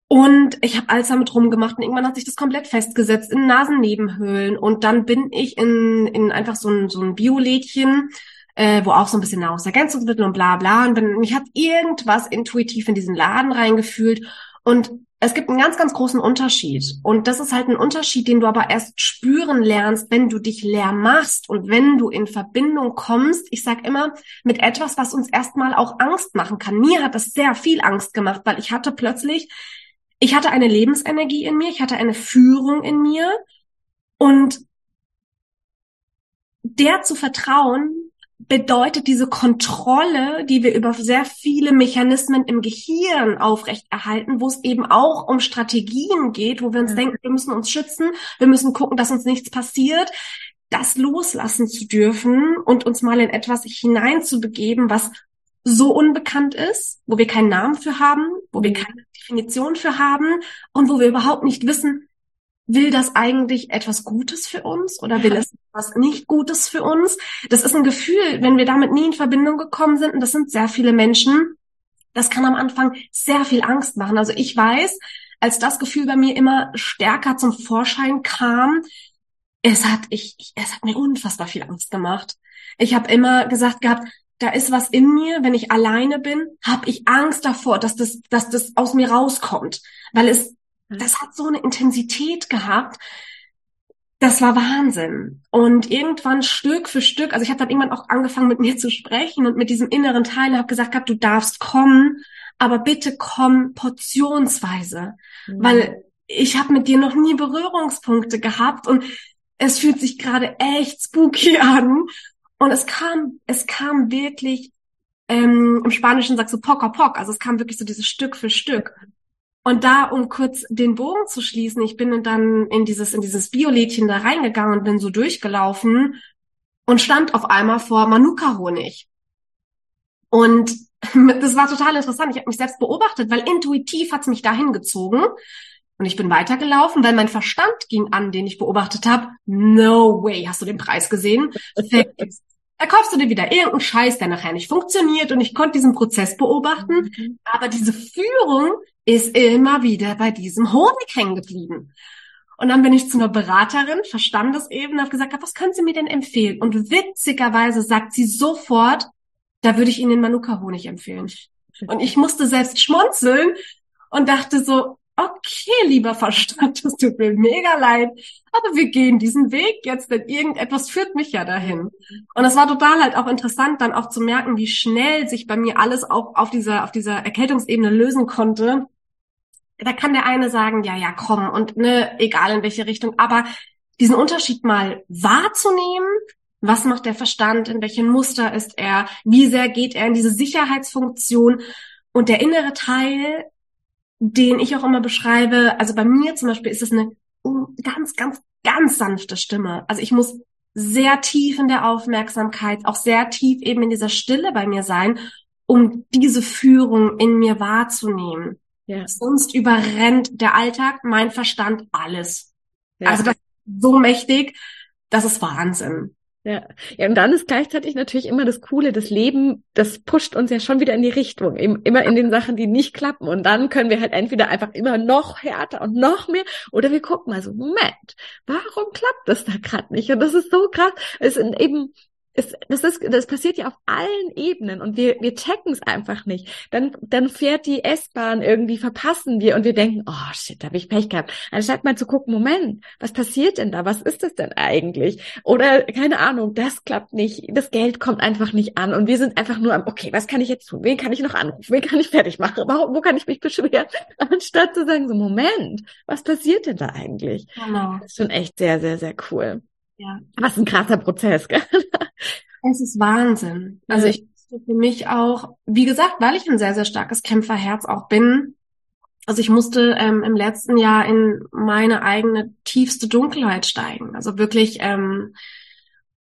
und ich habe alles damit rumgemacht und irgendwann hat sich das komplett festgesetzt in Nasennebenhöhlen. Und dann bin ich in, in einfach so ein, so ein Biolädchen, äh, wo auch so ein bisschen Nahrungsergänzungsmittel und bla bla. Und bin, mich hat irgendwas intuitiv in diesen Laden reingefühlt. Und es gibt einen ganz, ganz großen Unterschied. Und das ist halt ein Unterschied, den du aber erst spüren lernst, wenn du dich leer machst und wenn du in Verbindung kommst. Ich sag immer, mit etwas, was uns erstmal auch Angst machen kann. Mir hat das sehr viel Angst gemacht, weil ich hatte plötzlich ich hatte eine Lebensenergie in mir, ich hatte eine Führung in mir und der zu vertrauen bedeutet diese Kontrolle, die wir über sehr viele Mechanismen im Gehirn aufrechterhalten, wo es eben auch um Strategien geht, wo wir uns ja. denken, wir müssen uns schützen, wir müssen gucken, dass uns nichts passiert, das loslassen zu dürfen und uns mal in etwas hineinzubegeben, was so unbekannt ist, wo wir keinen Namen für haben, wo wir keine Definition für haben und wo wir überhaupt nicht wissen, will das eigentlich etwas Gutes für uns oder will es etwas nicht Gutes für uns? Das ist ein Gefühl, wenn wir damit nie in Verbindung gekommen sind, und das sind sehr viele Menschen, das kann am Anfang sehr viel Angst machen. Also ich weiß, als das Gefühl bei mir immer stärker zum Vorschein kam, es hat ich, ich es hat mir unfassbar viel Angst gemacht. Ich habe immer gesagt gehabt, da ist was in mir, wenn ich alleine bin, habe ich Angst davor, dass das, dass das aus mir rauskommt, weil es, das hat so eine Intensität gehabt. Das war Wahnsinn. Und irgendwann Stück für Stück, also ich habe dann irgendwann auch angefangen mit mir zu sprechen und mit diesem inneren Teil, habe gesagt, gehabt, du darfst kommen, aber bitte komm portionsweise, mhm. weil ich habe mit dir noch nie Berührungspunkte gehabt und es fühlt sich gerade echt spooky an und es kam, es kam wirklich, ähm, im Spanischen sagst du poc a also es kam wirklich so dieses Stück für Stück. Und da, um kurz den Bogen zu schließen, ich bin dann in dieses, in dieses Biolädchen da reingegangen und bin so durchgelaufen und stand auf einmal vor Manuka-Honig. Und das war total interessant. Ich habe mich selbst beobachtet, weil intuitiv hat's mich dahin gezogen. Und ich bin weitergelaufen, weil mein Verstand ging an, den ich beobachtet habe. No way, hast du den Preis gesehen? Da kaufst du dir wieder irgendeinen Scheiß, der nachher nicht funktioniert und ich konnte diesen Prozess beobachten. Mhm. Aber diese Führung ist immer wieder bei diesem Honig hängen geblieben. Und dann bin ich zu einer Beraterin, verstand es eben, habe gesagt, was können Sie mir denn empfehlen? Und witzigerweise sagt sie sofort, da würde ich Ihnen den Manuka-Honig empfehlen. Und ich musste selbst schmunzeln und dachte so, okay, lieber Verstand, das tut mir mega leid, aber wir gehen diesen Weg jetzt, denn irgendetwas führt mich ja dahin. Und es war total halt auch interessant, dann auch zu merken, wie schnell sich bei mir alles auch auf dieser, auf dieser Erkältungsebene lösen konnte. Da kann der eine sagen, ja, ja, komm, und ne, egal in welche Richtung, aber diesen Unterschied mal wahrzunehmen, was macht der Verstand, in welchem Muster ist er, wie sehr geht er in diese Sicherheitsfunktion und der innere Teil den ich auch immer beschreibe. Also bei mir zum Beispiel ist es eine ganz, ganz, ganz sanfte Stimme. Also ich muss sehr tief in der Aufmerksamkeit, auch sehr tief eben in dieser Stille bei mir sein, um diese Führung in mir wahrzunehmen. Ja. Sonst überrennt der Alltag, mein Verstand alles. Ja. Also das ist so mächtig, das ist Wahnsinn. Ja. ja, und dann ist gleichzeitig natürlich immer das Coole, das Leben, das pusht uns ja schon wieder in die Richtung, immer in den Sachen, die nicht klappen. Und dann können wir halt entweder einfach immer noch härter und noch mehr, oder wir gucken mal so, Moment, warum klappt das da gerade nicht? Und das ist so krass. Es sind eben es, das ist, das passiert ja auf allen Ebenen und wir, wir checken es einfach nicht. Dann, dann fährt die S-Bahn irgendwie, verpassen wir und wir denken, oh shit, da habe ich Pech gehabt. Anstatt mal zu gucken, Moment, was passiert denn da? Was ist das denn eigentlich? Oder, keine Ahnung, das klappt nicht, das Geld kommt einfach nicht an und wir sind einfach nur am, okay, was kann ich jetzt tun? Wen kann ich noch anrufen? Wen kann ich fertig machen? Wo, wo kann ich mich beschweren? Anstatt zu sagen, so, Moment, was passiert denn da eigentlich? Genau. Das ist schon echt sehr, sehr, sehr cool. Ja. Was ein krasser Prozess, gell? Es ist Wahnsinn. Also ich für mich auch, wie gesagt, weil ich ein sehr, sehr starkes Kämpferherz auch bin. Also ich musste ähm, im letzten Jahr in meine eigene tiefste Dunkelheit steigen. Also wirklich, ähm,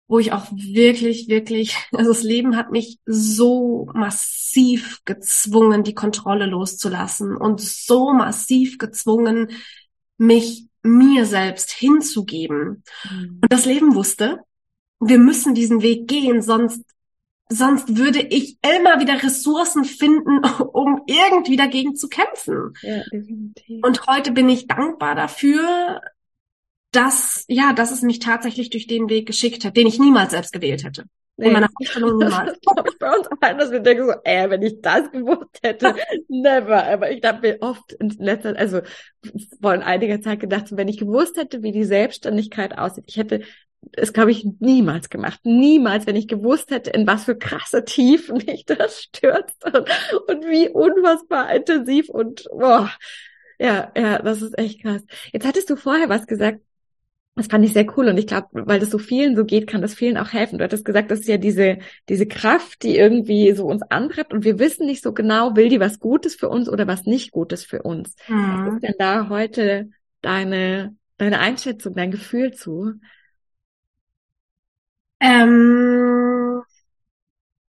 wo ich auch wirklich, wirklich, also das Leben hat mich so massiv gezwungen, die Kontrolle loszulassen und so massiv gezwungen, mich mir selbst hinzugeben. Mhm. Und das Leben wusste, wir müssen diesen Weg gehen, sonst sonst würde ich immer wieder Ressourcen finden, um irgendwie dagegen zu kämpfen. Ja, definitiv. Und heute bin ich dankbar dafür, dass, ja, dass es mich tatsächlich durch den Weg geschickt hat, den ich niemals selbst gewählt hätte. Nee. In meiner Vorstellung niemals. Das bei uns auch dass wir denken so, ey, wenn ich das gewusst hätte, never. Aber ich habe mir oft in letzter, also vor einiger Zeit gedacht, wenn ich gewusst hätte, wie die Selbstständigkeit aussieht, ich hätte es, glaube ich, niemals gemacht. Niemals, wenn ich gewusst hätte, in was für krasse Tiefen mich das stürzt und, und wie unfassbar intensiv und boah. Ja, ja, das ist echt krass. Jetzt hattest du vorher was gesagt, das fand ich sehr cool und ich glaube, weil das so vielen so geht, kann das vielen auch helfen. Du hattest gesagt, das ist ja diese, diese Kraft, die irgendwie so uns antreibt und wir wissen nicht so genau, will die was Gutes für uns oder was nicht Gutes für uns. Mhm. Was ist denn da heute deine, deine Einschätzung, dein Gefühl zu? Ähm,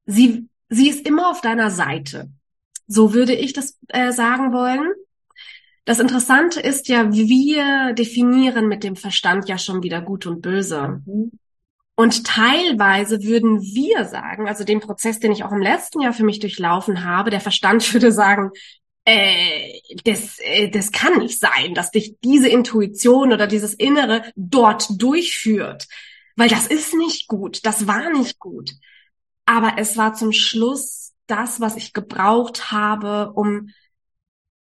sie, sie ist immer auf deiner Seite. So würde ich das äh, sagen wollen. Das Interessante ist ja, wir definieren mit dem Verstand ja schon wieder gut und böse. Mhm. Und teilweise würden wir sagen, also den Prozess, den ich auch im letzten Jahr für mich durchlaufen habe, der Verstand würde sagen, äh, das, äh, das kann nicht sein, dass dich diese Intuition oder dieses Innere dort durchführt, weil das ist nicht gut, das war nicht gut. Aber es war zum Schluss das, was ich gebraucht habe, um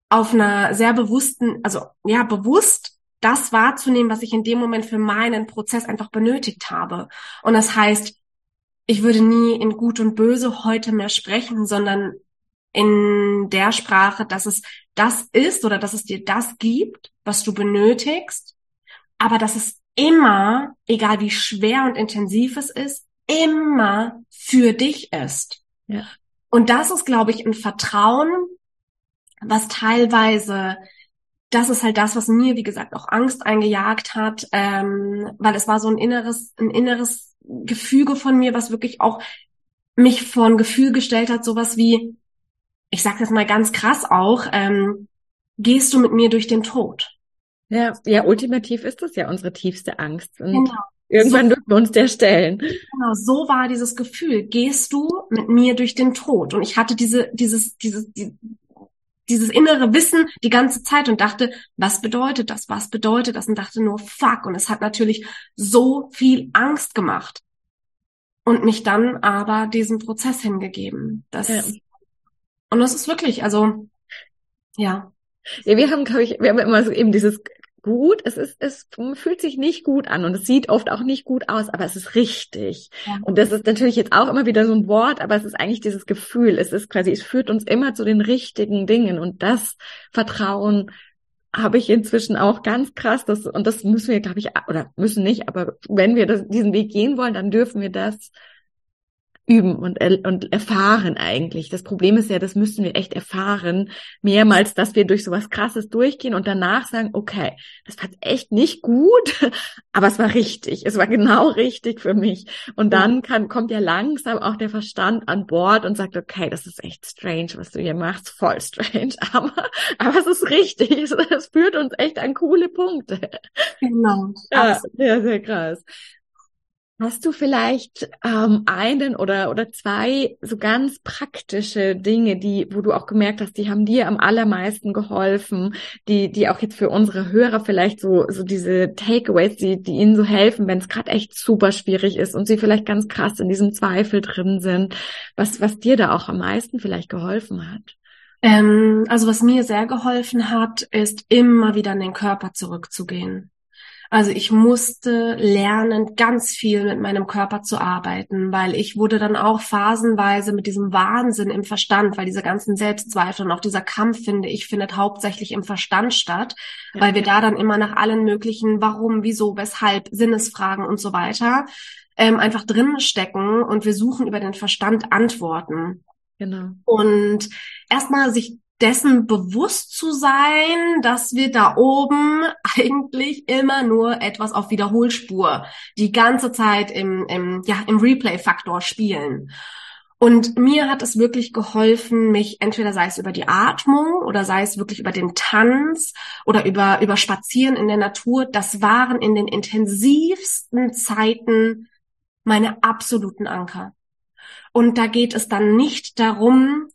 auf einer sehr bewussten, also ja, bewusst das wahrzunehmen, was ich in dem Moment für meinen Prozess einfach benötigt habe. Und das heißt, ich würde nie in Gut und Böse heute mehr sprechen, sondern in der Sprache, dass es das ist oder dass es dir das gibt, was du benötigst, aber dass es immer, egal wie schwer und intensiv es ist, immer für dich ist. Ja. Und das ist, glaube ich, ein Vertrauen, was teilweise, das ist halt das, was mir, wie gesagt, auch Angst eingejagt hat, ähm, weil es war so ein inneres, ein inneres Gefüge von mir, was wirklich auch mich vor ein Gefühl gestellt hat, sowas wie, ich sage das mal ganz krass auch, ähm, gehst du mit mir durch den Tod? Ja, ja, ultimativ ist das ja unsere tiefste Angst. Und genau. irgendwann so, dürfen wir uns der stellen. Genau, so war dieses Gefühl. Gehst du mit mir durch den Tod? Und ich hatte diese, dieses, dieses, die, dieses innere Wissen die ganze Zeit und dachte, was bedeutet das? Was bedeutet das? Und dachte nur, fuck. Und es hat natürlich so viel Angst gemacht. Und mich dann aber diesem Prozess hingegeben. Das ja. Und das ist wirklich, also, ja. Ja, wir haben, glaube ich, wir haben immer so eben dieses gut, es ist, es fühlt sich nicht gut an und es sieht oft auch nicht gut aus, aber es ist richtig. Ja. Und das ist natürlich jetzt auch immer wieder so ein Wort, aber es ist eigentlich dieses Gefühl. Es ist quasi, es führt uns immer zu den richtigen Dingen und das Vertrauen habe ich inzwischen auch ganz krass, das, und das müssen wir, glaube ich, oder müssen nicht, aber wenn wir das, diesen Weg gehen wollen, dann dürfen wir das üben und, und erfahren eigentlich. Das Problem ist ja, das müssen wir echt erfahren, mehrmals, dass wir durch sowas Krasses durchgehen und danach sagen, okay, das war echt nicht gut, aber es war richtig. Es war genau richtig für mich. Und dann kann, kommt ja langsam auch der Verstand an Bord und sagt, okay, das ist echt strange, was du hier machst, voll strange, aber, aber es ist richtig. Es, es führt uns echt an coole Punkte. Genau. Ja, sehr, sehr krass. Hast du vielleicht ähm, einen oder oder zwei so ganz praktische Dinge, die, wo du auch gemerkt hast, die haben dir am allermeisten geholfen, die die auch jetzt für unsere Hörer vielleicht so so diese Takeaways, die die ihnen so helfen, wenn es gerade echt super schwierig ist und sie vielleicht ganz krass in diesem Zweifel drin sind, was was dir da auch am meisten vielleicht geholfen hat? Ähm, also was mir sehr geholfen hat, ist immer wieder in den Körper zurückzugehen. Also ich musste lernen, ganz viel mit meinem Körper zu arbeiten, weil ich wurde dann auch phasenweise mit diesem Wahnsinn im Verstand, weil diese ganzen Selbstzweifel und auch dieser Kampf, finde ich, findet hauptsächlich im Verstand statt, ja. weil wir da dann immer nach allen möglichen Warum, wieso, weshalb, Sinnesfragen und so weiter ähm, einfach drin stecken und wir suchen über den Verstand Antworten. Genau. Und erstmal sich dessen bewusst zu sein, dass wir da oben eigentlich immer nur etwas auf Wiederholspur die ganze Zeit im, im, ja, im Replay-Faktor spielen. Und mir hat es wirklich geholfen, mich entweder sei es über die Atmung oder sei es wirklich über den Tanz oder über, über Spazieren in der Natur. Das waren in den intensivsten Zeiten meine absoluten Anker. Und da geht es dann nicht darum,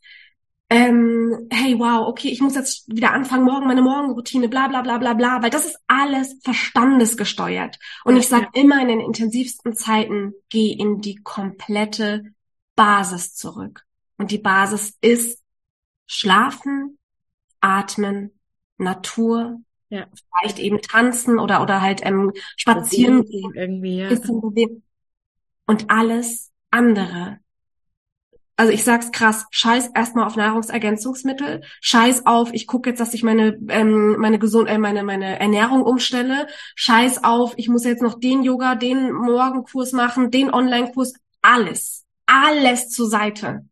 ähm, hey, wow, okay, ich muss jetzt wieder anfangen, morgen meine Morgenroutine, bla bla bla bla bla, weil das ist alles verstandesgesteuert. Und ich sage immer in den intensivsten Zeiten, geh in die komplette Basis zurück. Und die Basis ist Schlafen, Atmen, Natur, ja. vielleicht eben tanzen oder oder halt ähm, spazieren irgendwie, ja. Und alles andere also ich sag's krass, scheiß erstmal auf Nahrungsergänzungsmittel, scheiß auf, ich gucke jetzt, dass ich meine ähm, meine gesund äh, meine meine Ernährung umstelle, scheiß auf, ich muss jetzt noch den Yoga, den Morgenkurs machen, den Online-Kurs, alles, alles zur Seite.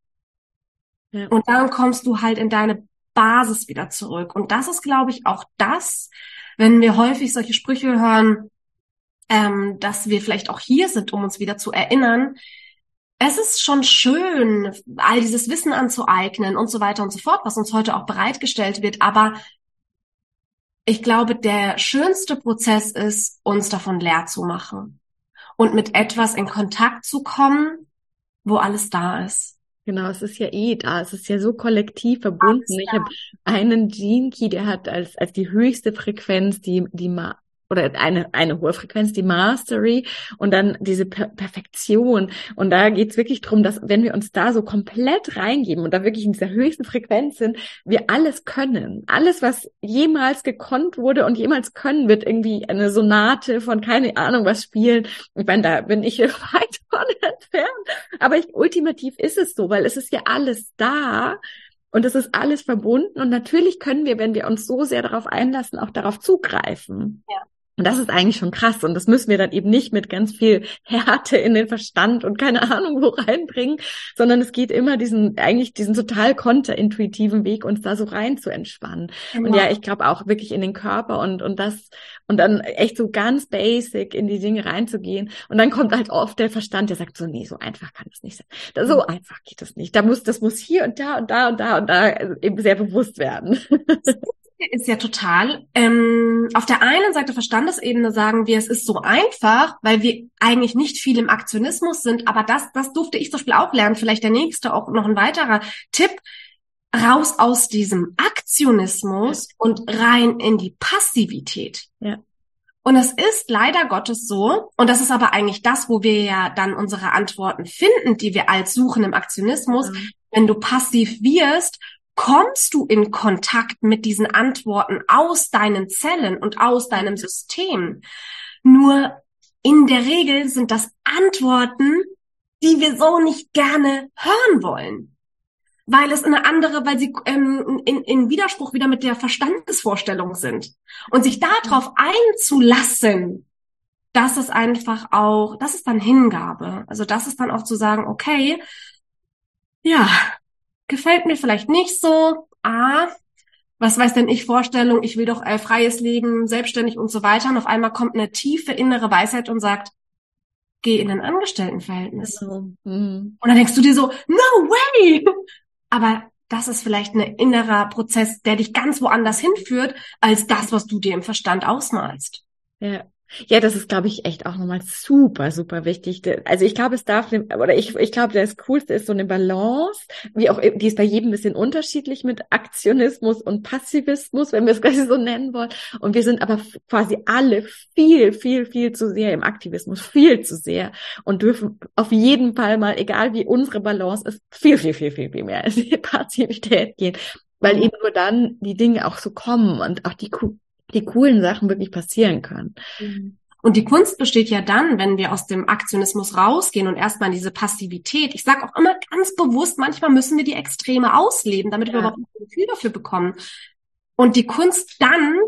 Ja. Und dann kommst du halt in deine Basis wieder zurück. Und das ist, glaube ich, auch das, wenn wir häufig solche Sprüche hören, ähm, dass wir vielleicht auch hier sind, um uns wieder zu erinnern, es ist schon schön, all dieses Wissen anzueignen und so weiter und so fort, was uns heute auch bereitgestellt wird. Aber ich glaube, der schönste Prozess ist, uns davon leer zu machen und mit etwas in Kontakt zu kommen, wo alles da ist. Genau, es ist ja eh da. Es ist ja so kollektiv verbunden. Ich habe einen Gene Key, der hat als, als die höchste Frequenz die, die oder eine, eine hohe Frequenz, die Mastery und dann diese per Perfektion. Und da geht's wirklich drum, dass wenn wir uns da so komplett reingeben und da wirklich in dieser höchsten Frequenz sind, wir alles können. Alles, was jemals gekonnt wurde und jemals können wird, irgendwie eine Sonate von keine Ahnung was spielen. Ich meine, da bin ich weit von entfernt. Aber ich, ultimativ ist es so, weil es ist ja alles da. Und es ist alles verbunden. Und natürlich können wir, wenn wir uns so sehr darauf einlassen, auch darauf zugreifen. Ja. Und das ist eigentlich schon krass. Und das müssen wir dann eben nicht mit ganz viel Härte in den Verstand und keine Ahnung wo reinbringen, sondern es geht immer diesen, eigentlich diesen total konterintuitiven Weg, uns da so rein zu entspannen. Genau. Und ja, ich glaube auch wirklich in den Körper und, und das, und dann echt so ganz basic in die Dinge reinzugehen. Und dann kommt halt oft der Verstand, der sagt so, nee, so einfach kann das nicht sein. So mhm. einfach geht das nicht. Da muss, das muss hier und da und da und da und da eben sehr bewusst werden. ist ja total. Ähm, auf der einen Seite Verstandesebene sagen wir, es ist so einfach, weil wir eigentlich nicht viel im Aktionismus sind, aber das, das durfte ich zum Beispiel auch lernen. Vielleicht der nächste auch noch ein weiterer Tipp. Raus aus diesem Aktionismus ja. und rein in die Passivität. Ja. Und es ist leider Gottes so, und das ist aber eigentlich das, wo wir ja dann unsere Antworten finden, die wir als suchen im Aktionismus. Ja. Wenn du passiv wirst, kommst du in Kontakt mit diesen Antworten aus deinen Zellen und aus deinem System. Nur in der Regel sind das Antworten, die wir so nicht gerne hören wollen. Weil es eine andere, weil sie ähm, in, in Widerspruch wieder mit der Verstandesvorstellung sind. Und sich darauf einzulassen, das ist einfach auch, das ist dann Hingabe. Also das ist dann auch zu sagen, okay, ja, gefällt mir vielleicht nicht so. Ah, was weiß denn ich Vorstellung, ich will doch äh, freies Leben, selbstständig und so weiter. Und auf einmal kommt eine tiefe innere Weisheit und sagt, geh in ein Angestelltenverhältnis. Mhm. Und dann denkst du dir so, no way! Aber das ist vielleicht ein innerer Prozess, der dich ganz woanders hinführt, als das, was du dir im Verstand ausmalst. Ja. Ja, das ist, glaube ich, echt auch nochmal super, super wichtig. Also ich glaube, es darf, oder ich, ich glaube, das Coolste ist so eine Balance, wie auch, die ist bei jedem ein bisschen unterschiedlich mit Aktionismus und Passivismus, wenn wir es quasi so nennen wollen. Und wir sind aber quasi alle viel, viel, viel zu sehr im Aktivismus, viel zu sehr und dürfen auf jeden Fall mal, egal wie unsere Balance ist, viel, viel, viel, viel, viel mehr in die Passivität gehen. Weil eben nur dann die Dinge auch so kommen und auch die die coolen Sachen wirklich passieren können. Mhm. Und die Kunst besteht ja dann, wenn wir aus dem Aktionismus rausgehen und erstmal in diese Passivität. Ich sage auch immer ganz bewusst, manchmal müssen wir die Extreme ausleben, damit ja. wir überhaupt ein Gefühl dafür bekommen. Und die Kunst dann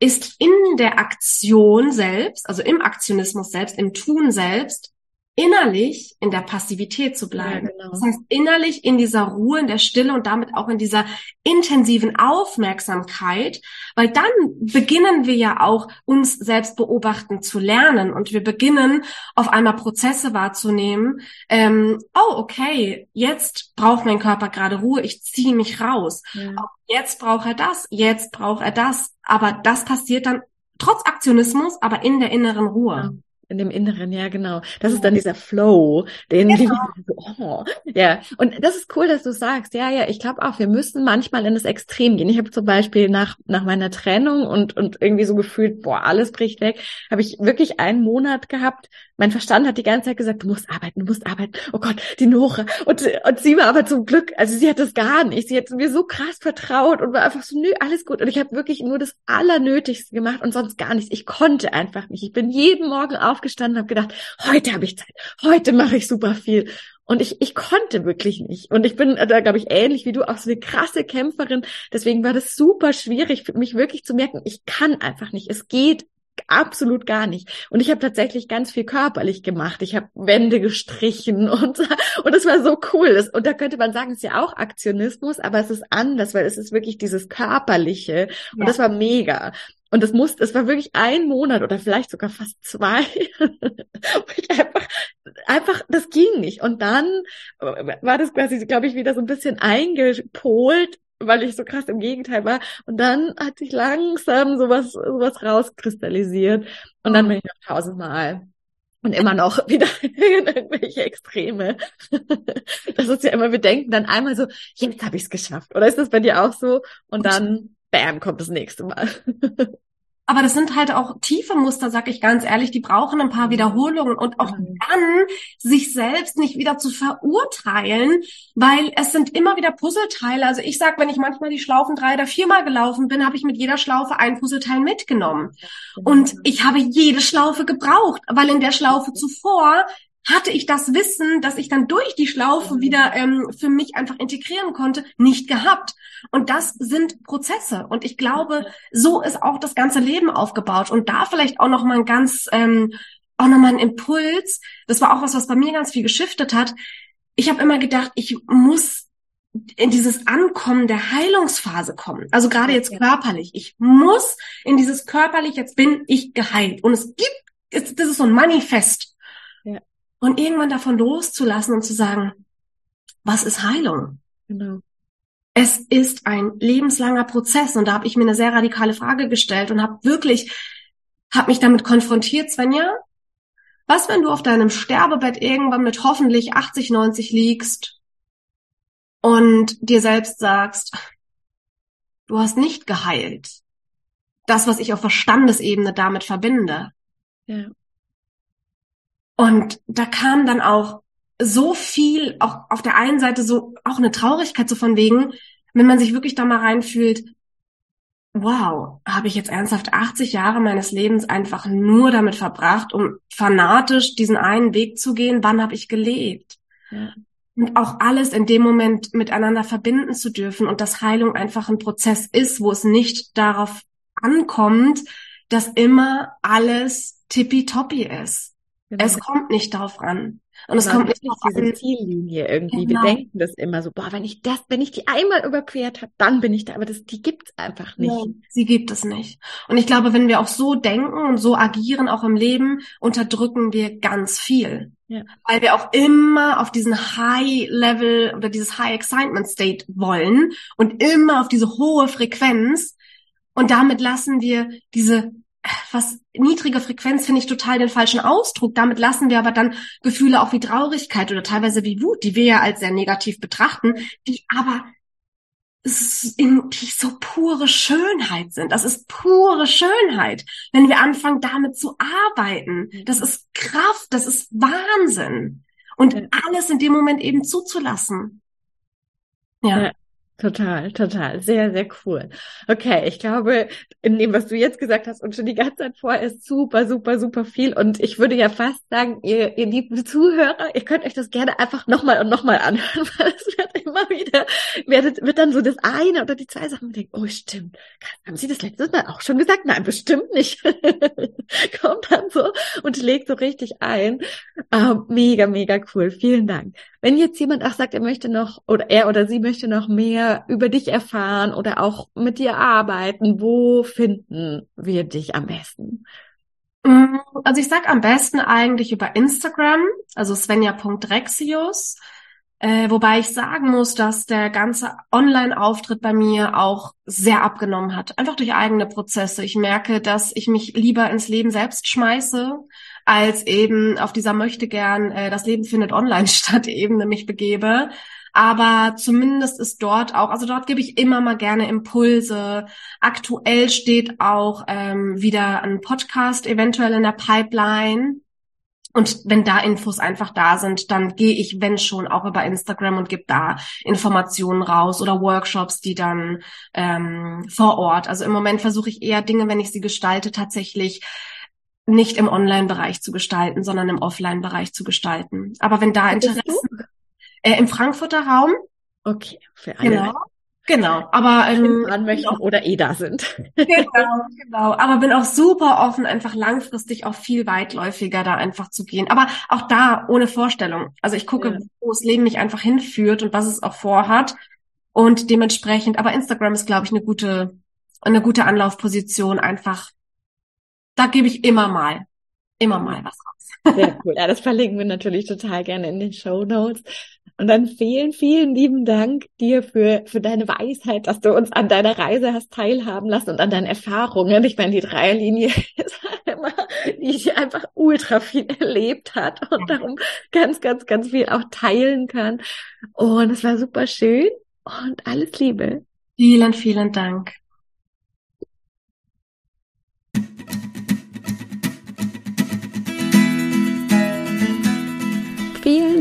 ist in der Aktion selbst, also im Aktionismus selbst, im Tun selbst, innerlich in der Passivität zu bleiben. Ja, genau. Das heißt, innerlich in dieser Ruhe, in der Stille und damit auch in dieser intensiven Aufmerksamkeit, weil dann beginnen wir ja auch uns selbst beobachten zu lernen und wir beginnen auf einmal Prozesse wahrzunehmen. Ähm, oh, okay, jetzt braucht mein Körper gerade Ruhe, ich ziehe mich raus. Ja. Jetzt braucht er das, jetzt braucht er das. Aber das passiert dann trotz Aktionismus, aber in der inneren Ruhe. Ja. In dem Inneren, ja, genau. Das ist dann dieser Flow, den, genau. die, oh, ja. Und das ist cool, dass du sagst, ja, ja, ich glaube auch, wir müssen manchmal in das Extrem gehen. Ich habe zum Beispiel nach, nach meiner Trennung und, und irgendwie so gefühlt, boah, alles bricht weg, habe ich wirklich einen Monat gehabt. Mein Verstand hat die ganze Zeit gesagt, du musst arbeiten, du musst arbeiten. Oh Gott, die Nora. Und, und sie war aber zum Glück, also sie hat das gar nicht. Sie hat mir so krass vertraut und war einfach so, nö, alles gut. Und ich habe wirklich nur das Allernötigste gemacht und sonst gar nichts. Ich konnte einfach nicht. Ich bin jeden Morgen auf aufgestanden und habe gedacht, heute habe ich Zeit, heute mache ich super viel. Und ich, ich konnte wirklich nicht. Und ich bin da, glaube ich, ähnlich wie du, auch so eine krasse Kämpferin. Deswegen war das super schwierig für mich wirklich zu merken, ich kann einfach nicht. Es geht absolut gar nicht. Und ich habe tatsächlich ganz viel körperlich gemacht. Ich habe Wände gestrichen und und es war so cool. und da könnte man sagen, es ist ja auch Aktionismus, aber es ist anders, weil es ist wirklich dieses körperliche und ja. das war mega. Und es muss, es war wirklich ein Monat oder vielleicht sogar fast zwei. ich einfach, einfach, das ging nicht. Und dann war das quasi, glaube ich, wieder so ein bisschen eingepolt, weil ich so krass im Gegenteil war. Und dann hat sich langsam sowas, sowas rauskristallisiert. Und dann bin ich noch tausendmal Und immer noch wieder irgendwelche Extreme. Das ist ja immer, wir denken dann einmal so, jetzt habe ich es geschafft. Oder ist das bei dir auch so? Und dann, bam, kommt das nächste Mal. Aber das sind halt auch tiefe Muster, sag ich ganz ehrlich, die brauchen ein paar mhm. Wiederholungen und auch mhm. dann sich selbst nicht wieder zu verurteilen, weil es sind immer wieder Puzzleteile. Also ich sag, wenn ich manchmal die Schlaufen drei oder viermal gelaufen bin, habe ich mit jeder Schlaufe ein Puzzleteil mitgenommen. Und ich habe jede Schlaufe gebraucht, weil in der Schlaufe zuvor hatte ich das Wissen, dass ich dann durch die Schlaufe mhm. wieder ähm, für mich einfach integrieren konnte, nicht gehabt. Und das sind Prozesse. Und ich glaube, so ist auch das ganze Leben aufgebaut. Und da vielleicht auch noch mal ein ganz, ähm, auch noch mal ein Impuls. Das war auch was, was bei mir ganz viel geschiftet hat. Ich habe immer gedacht, ich muss in dieses Ankommen der Heilungsphase kommen. Also gerade jetzt körperlich. Ich muss in dieses körperlich, jetzt bin ich geheilt. Und es gibt, das ist so ein Manifest. Und irgendwann davon loszulassen und zu sagen, was ist Heilung? Genau. Es ist ein lebenslanger Prozess und da habe ich mir eine sehr radikale Frage gestellt und habe wirklich, habe mich damit konfrontiert, Svenja. Was, wenn du auf deinem Sterbebett irgendwann mit hoffentlich 80, 90 liegst und dir selbst sagst, du hast nicht geheilt. Das, was ich auf Verstandesebene damit verbinde. Ja. Und da kam dann auch so viel, auch auf der einen Seite so auch eine Traurigkeit so von wegen, wenn man sich wirklich da mal reinfühlt, wow, habe ich jetzt ernsthaft 80 Jahre meines Lebens einfach nur damit verbracht, um fanatisch diesen einen Weg zu gehen? Wann habe ich gelebt? Ja. Und auch alles in dem Moment miteinander verbinden zu dürfen und dass Heilung einfach ein Prozess ist, wo es nicht darauf ankommt, dass immer alles tippitoppi ist. Genau. Es kommt nicht darauf an. Und es genau, kommt nicht auf diese Ziellinie irgendwie. Genau. Wir denken das immer so, boah, wenn ich das, wenn ich die einmal überquert habe, dann bin ich da. Aber das, die gibt's einfach nicht. Ja, sie gibt es nicht. Und ich glaube, wenn wir auch so denken und so agieren, auch im Leben, unterdrücken wir ganz viel. Ja. Weil wir auch immer auf diesen High Level oder dieses High Excitement State wollen und immer auf diese hohe Frequenz. Und damit lassen wir diese was niedrige Frequenz finde ich total den falschen Ausdruck. Damit lassen wir aber dann Gefühle auch wie Traurigkeit oder teilweise wie Wut, die wir ja als sehr negativ betrachten, die aber in, die so pure Schönheit sind. Das ist pure Schönheit, wenn wir anfangen, damit zu arbeiten. Das ist Kraft, das ist Wahnsinn. Und alles in dem Moment eben zuzulassen. Ja. Total, total. Sehr, sehr cool. Okay, ich glaube, in dem, was du jetzt gesagt hast und schon die ganze Zeit vor, ist super, super, super viel. Und ich würde ja fast sagen, ihr, ihr lieben Zuhörer, ihr könnt euch das gerne einfach nochmal und nochmal anhören, weil es wird immer wieder, werdet, wird dann so das eine oder die zwei Sachen, und denkt, oh, stimmt. Haben Sie das letztes Mal auch schon gesagt? Nein, bestimmt nicht. Kommt dann so und legt so richtig ein. Ähm, mega, mega cool. Vielen Dank. Wenn jetzt jemand auch sagt, er möchte noch oder er oder sie möchte noch mehr über dich erfahren oder auch mit dir arbeiten, wo finden wir dich am besten? Mm, also ich sag am besten eigentlich über Instagram, also svenja.rexius. Äh, wobei ich sagen muss, dass der ganze Online-Auftritt bei mir auch sehr abgenommen hat. Einfach durch eigene Prozesse. Ich merke, dass ich mich lieber ins Leben selbst schmeiße, als eben auf dieser möchte gern, äh, das Leben findet online statt, Ebene mich begebe. Aber zumindest ist dort auch, also dort gebe ich immer mal gerne Impulse. Aktuell steht auch ähm, wieder ein Podcast eventuell in der Pipeline und wenn da Infos einfach da sind, dann gehe ich, wenn schon, auch über Instagram und gebe da Informationen raus oder Workshops, die dann ähm, vor Ort. Also im Moment versuche ich eher Dinge, wenn ich sie gestalte, tatsächlich nicht im Online-Bereich zu gestalten, sondern im Offline-Bereich zu gestalten. Aber wenn da Interesse äh, im Frankfurter Raum. Okay, für alle. Genau. Genau, aber ähm, möchten oder eh da sind. genau, genau. Aber bin auch super offen, einfach langfristig auch viel weitläufiger da einfach zu gehen. Aber auch da ohne Vorstellung. Also ich gucke, ja. wo das Leben mich einfach hinführt und was es auch vorhat. Und dementsprechend, aber Instagram ist, glaube ich, eine gute, eine gute Anlaufposition. Einfach, da gebe ich immer mal, immer mal was raus. Sehr cool. Ja, das verlinken wir natürlich total gerne in den Show Notes. Und dann vielen, vielen lieben Dank dir für, für deine Weisheit, dass du uns an deiner Reise hast teilhaben lassen und an deinen Erfahrungen. Ich meine, die Dreierlinie ist halt immer, die einfach ultra viel erlebt hat und darum ganz, ganz, ganz viel auch teilen kann. Und es war super schön und alles Liebe. Vielen, vielen Dank.